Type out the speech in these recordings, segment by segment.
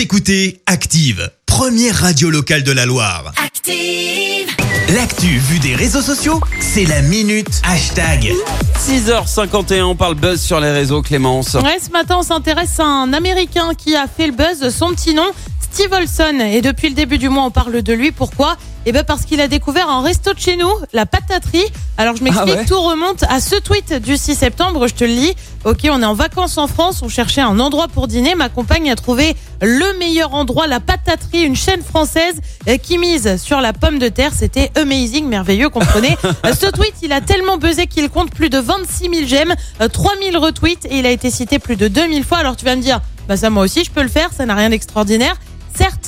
Vous écoutez Active, première radio locale de la Loire. Active. L'actu vue des réseaux sociaux, c'est la minute hashtag. 6h51, on parle buzz sur les réseaux, Clémence. Ouais, ce matin, on s'intéresse à un Américain qui a fait le buzz. Son petit nom, Steve Olson. Et depuis le début du mois, on parle de lui. Pourquoi? Eh ben parce qu'il a découvert un resto de chez nous, la pataterie. Alors je m'explique, Ah ouais tout remonte à ce tweet du 6 septembre. Je te le lis. Ok, on est en vacances en France, on cherchait un endroit pour dîner. Ma compagne a trouvé le meilleur endroit, la pataterie, une chaîne française euh, qui mise sur la pomme de terre. C'était amazing, merveilleux, comprenez. Euh, ce tweet, il a tellement buzzé qu'il compte plus de 26 000 j'aime, euh, 3 000 retweets et il a été cité plus de 2000 fois. Alors tu vas me dire, bah ça moi aussi je peux le faire, ça n'a rien d'extraordinaire.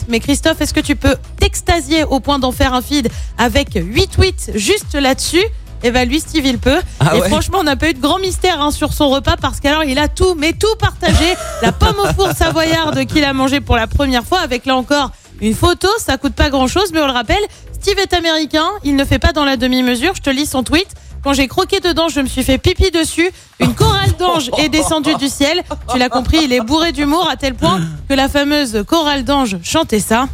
Mais Christophe, est-ce que tu peux t'extasier au point d'en faire un feed avec 8 tweets juste là-dessus? Eh ben lui, Steve, il peut. Ah et ouais franchement, on n'a pas eu de grand mystère hein, sur son repas parce qu'alors il a tout, mais tout partagé. La pomme au four savoyarde qu'il a mangé pour la première fois, avec là encore une photo. Ça coûte pas grand-chose, mais on le rappelle, Steve est américain. Il ne fait pas dans la demi-mesure. Je te lis son tweet. Quand j'ai croqué dedans, je me suis fait pipi dessus. Une chorale d'anges est descendue du ciel. Tu l'as compris, il est bourré d'humour à tel point que la fameuse chorale d'anges chantait ça.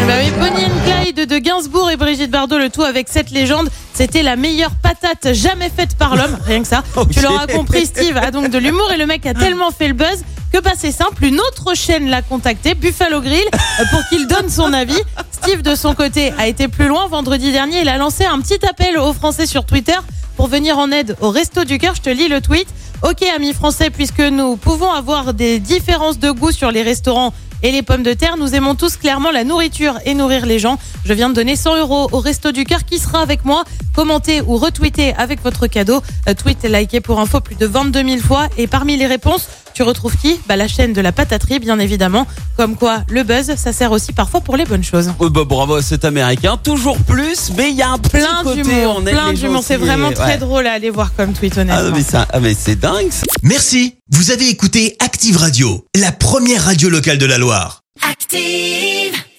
Eh ben oui, Bonnie and Clyde de Gainsbourg et Brigitte Bardot, le tout avec cette légende. C'était la meilleure patate jamais faite par l'homme, rien que ça. Tu l'auras compris, Steve a donc de l'humour et le mec a tellement fait le buzz que bah c'est simple, une autre chaîne l'a contacté, Buffalo Grill, pour qu'il donne son avis. Steve de son côté a été plus loin. Vendredi dernier, il a lancé un petit appel aux Français sur Twitter pour venir en aide au Resto du Cœur. Je te lis le tweet. Ok, amis français, puisque nous pouvons avoir des différences de goût sur les restaurants et les pommes de terre, nous aimons tous clairement la nourriture et nourrir les gens. Je viens de donner 100 euros au Resto du Cœur qui sera avec moi. Commentez ou retweetez avec votre cadeau. Euh, tweet et likez pour info plus de 22 000 fois. Et parmi les réponses, tu retrouves qui? Bah, La chaîne de la pataterie, bien évidemment. Comme quoi, le buzz, ça sert aussi parfois pour les bonnes choses. Oh, bah, bravo à cet américain, toujours plus, mais il y a un Plein d'humour, plein d'humour. C'est vraiment très ouais. drôle à aller voir comme tweet, Ah, honnêtement. mais, ça, ah, mais c'est dingue ça. Merci, vous avez écouté Active Radio, la première radio locale de la Loire. Active.